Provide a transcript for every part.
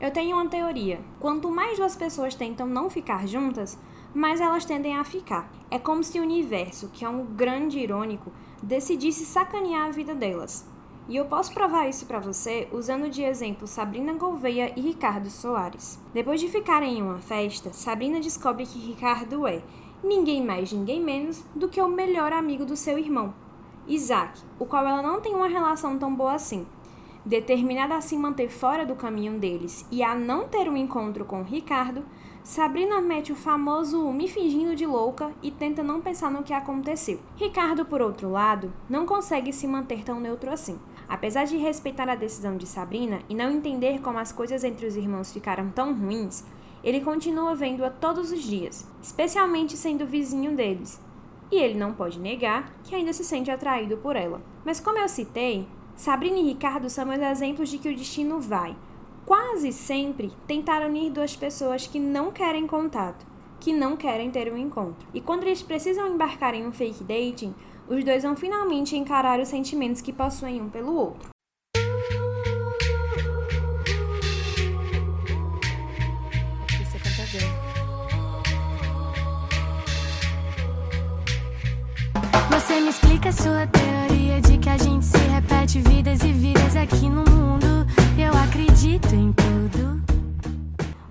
Eu tenho uma teoria. Quanto mais duas pessoas tentam não ficar juntas, mais elas tendem a ficar. É como se o universo, que é um grande irônico, decidisse sacanear a vida delas. E eu posso provar isso para você usando de exemplo Sabrina Gouveia e Ricardo Soares. Depois de ficarem em uma festa, Sabrina descobre que Ricardo é ninguém mais, ninguém menos do que o melhor amigo do seu irmão, Isaac, o qual ela não tem uma relação tão boa assim. Determinada a se manter fora do caminho deles e a não ter um encontro com Ricardo, Sabrina mete o famoso me fingindo de louca e tenta não pensar no que aconteceu. Ricardo, por outro lado, não consegue se manter tão neutro assim. Apesar de respeitar a decisão de Sabrina e não entender como as coisas entre os irmãos ficaram tão ruins, ele continua vendo-a todos os dias, especialmente sendo vizinho deles. E ele não pode negar que ainda se sente atraído por ela. Mas como eu citei, Sabrina e Ricardo são os exemplos de que o destino vai, quase sempre tentar unir duas pessoas que não querem contato, que não querem ter um encontro. E quando eles precisam embarcar em um fake dating, os dois vão finalmente encarar os sentimentos que possuem um pelo outro. Você me explica sua repete vidas e vidas aqui no mundo. Eu acredito em tudo.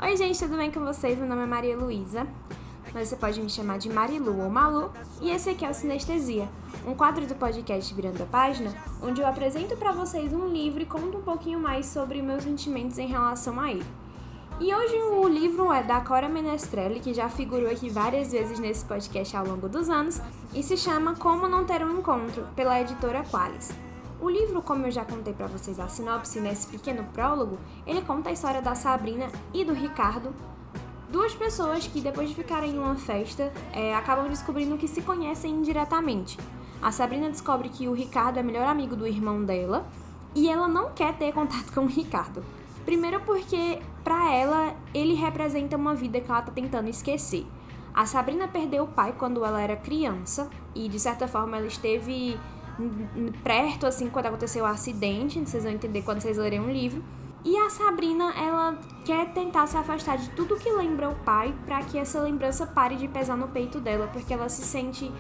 Oi, gente, tudo bem com vocês? Meu nome é Maria Luísa, mas você pode me chamar de Marilu ou Malu. E esse aqui é o Sinestesia, um quadro do podcast Virando a Página, onde eu apresento para vocês um livro e conto um pouquinho mais sobre meus sentimentos em relação a ele. E hoje o livro é da Cora Menestrelli, que já figurou aqui várias vezes nesse podcast ao longo dos anos, e se chama Como Não Ter um Encontro, pela editora Qualis. O livro, como eu já contei para vocês a sinopse nesse pequeno prólogo, ele conta a história da Sabrina e do Ricardo, duas pessoas que depois de ficarem em uma festa é, acabam descobrindo que se conhecem indiretamente. A Sabrina descobre que o Ricardo é melhor amigo do irmão dela e ela não quer ter contato com o Ricardo. Primeiro porque para ela ele representa uma vida que ela tá tentando esquecer. A Sabrina perdeu o pai quando ela era criança e de certa forma ela esteve perto assim quando aconteceu o acidente, vocês vão entender quando vocês lerem um livro. E a Sabrina, ela quer tentar se afastar de tudo que lembra o pai para que essa lembrança pare de pesar no peito dela, porque ela se sente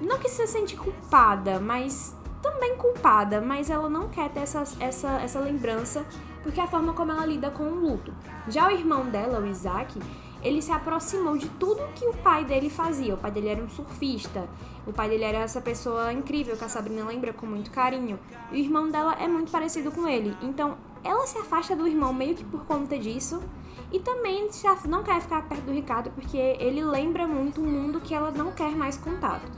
não que se sente culpada, mas também culpada, mas ela não quer ter essa, essa, essa lembrança porque é a forma como ela lida com o luto. Já o irmão dela, o Isaac, ele se aproximou de tudo que o pai dele fazia. O pai dele era um surfista, o pai dele era essa pessoa incrível que a Sabrina lembra com muito carinho. E o irmão dela é muito parecido com ele. Então, ela se afasta do irmão meio que por conta disso. E também não quer ficar perto do Ricardo porque ele lembra muito um mundo que ela não quer mais contato.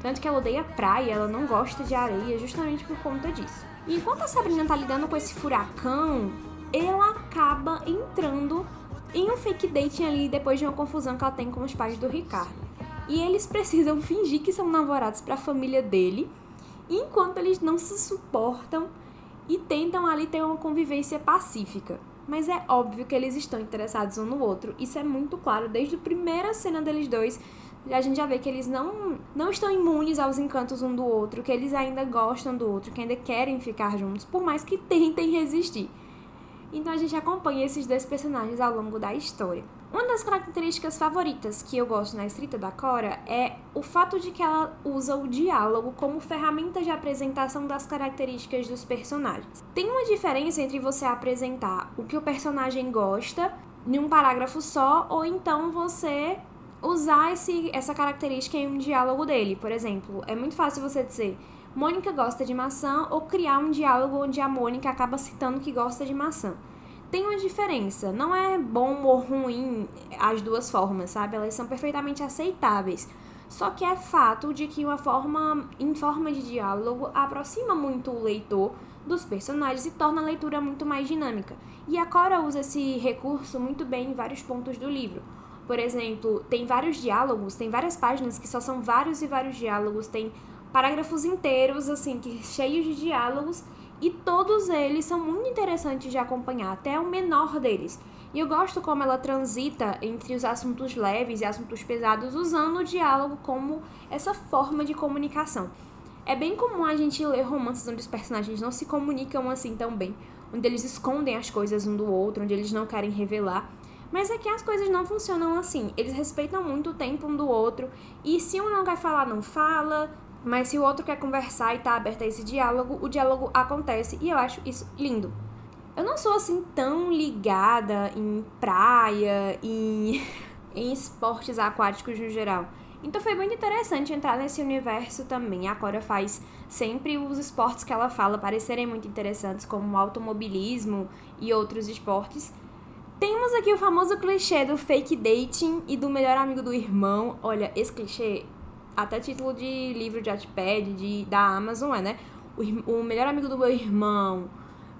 Tanto que ela odeia praia, ela não gosta de areia justamente por conta disso. E enquanto a Sabrina tá lidando com esse furacão, ela acaba entrando em um fake dating ali depois de uma confusão que ela tem com os pais do Ricardo. E eles precisam fingir que são namorados para a família dele, enquanto eles não se suportam e tentam ali ter uma convivência pacífica. Mas é óbvio que eles estão interessados um no outro. Isso é muito claro desde a primeira cena deles dois a gente já vê que eles não, não estão imunes aos encantos um do outro, que eles ainda gostam do outro, que ainda querem ficar juntos, por mais que tentem resistir. Então a gente acompanha esses dois personagens ao longo da história. Uma das características favoritas que eu gosto na escrita da Cora é o fato de que ela usa o diálogo como ferramenta de apresentação das características dos personagens. Tem uma diferença entre você apresentar o que o personagem gosta em um parágrafo só ou então você usar esse, essa característica em um diálogo dele. Por exemplo, é muito fácil você dizer Mônica gosta de maçã ou criar um diálogo onde a Mônica acaba citando que gosta de maçã. Tem uma diferença, não é bom ou ruim as duas formas, sabe? Elas são perfeitamente aceitáveis. Só que é fato de que uma forma em forma de diálogo aproxima muito o leitor dos personagens e torna a leitura muito mais dinâmica. E a Cora usa esse recurso muito bem em vários pontos do livro. Por exemplo, tem vários diálogos, tem várias páginas que só são vários e vários diálogos, tem parágrafos inteiros, assim, que cheios de diálogos, e todos eles são muito interessantes de acompanhar, até o menor deles. E eu gosto como ela transita entre os assuntos leves e assuntos pesados, usando o diálogo como essa forma de comunicação. É bem comum a gente ler romances onde os personagens não se comunicam assim tão bem, onde eles escondem as coisas um do outro, onde eles não querem revelar. Mas aqui as coisas não funcionam assim. Eles respeitam muito o tempo um do outro. E se um não quer falar, não fala. Mas se o outro quer conversar e tá aberto a esse diálogo, o diálogo acontece. E eu acho isso lindo. Eu não sou assim tão ligada em praia, em, em esportes aquáticos no geral. Então foi muito interessante entrar nesse universo também. A Cora faz sempre os esportes que ela fala parecerem muito interessantes, como automobilismo e outros esportes. Temos aqui o famoso clichê do fake dating e do melhor amigo do irmão. Olha, esse clichê, até título de livro de Wattpad, de, da Amazon é, né? O, o melhor amigo do meu irmão,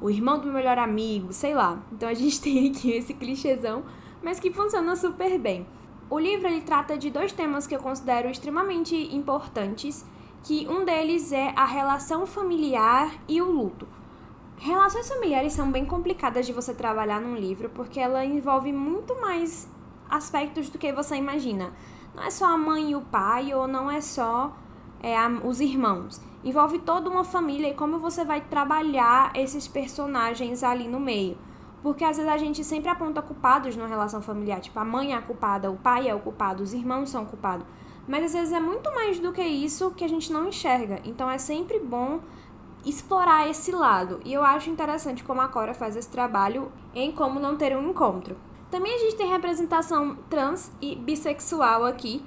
o irmão do meu melhor amigo, sei lá. Então a gente tem aqui esse clichêzão, mas que funciona super bem. O livro ele trata de dois temas que eu considero extremamente importantes, que um deles é a relação familiar e o luto. Relações familiares são bem complicadas de você trabalhar num livro, porque ela envolve muito mais aspectos do que você imagina. Não é só a mãe e o pai, ou não é só é, a, os irmãos. Envolve toda uma família e como você vai trabalhar esses personagens ali no meio. Porque às vezes a gente sempre aponta culpados numa relação familiar. Tipo, a mãe é a culpada, o pai é o culpado, os irmãos são culpados. Mas às vezes é muito mais do que isso que a gente não enxerga. Então é sempre bom explorar esse lado. E eu acho interessante como a Cora faz esse trabalho em como não ter um encontro. Também a gente tem representação trans e bissexual aqui.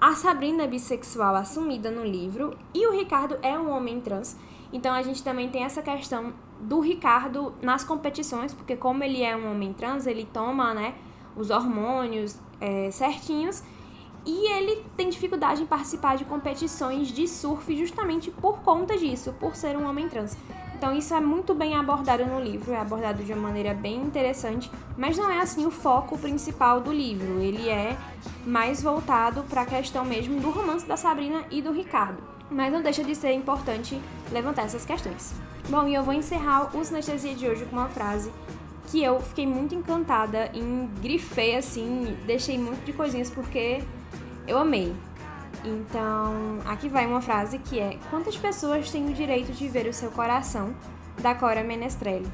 A Sabrina é bissexual assumida no livro e o Ricardo é um homem trans. Então a gente também tem essa questão do Ricardo nas competições, porque como ele é um homem trans, ele toma, né, os hormônios é, certinhos e ele tem dificuldade em participar de competições de surf justamente por conta disso, por ser um homem trans. Então isso é muito bem abordado no livro, é abordado de uma maneira bem interessante, mas não é assim o foco principal do livro. Ele é mais voltado para a questão mesmo do romance da Sabrina e do Ricardo. Mas não deixa de ser importante levantar essas questões. Bom, e eu vou encerrar o Sinestesia de hoje com uma frase que eu fiquei muito encantada em grifei assim, deixei muito de coisinhas porque eu amei. Então, aqui vai uma frase que é: Quantas pessoas têm o direito de ver o seu coração? Da Cora Menestrelli.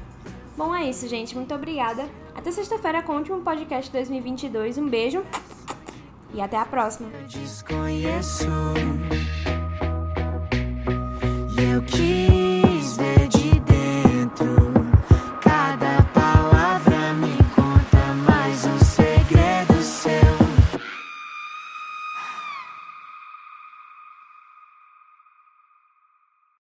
Bom, é isso, gente. Muito obrigada. Até sexta-feira com o último podcast 2022. Um beijo e até a próxima. Eu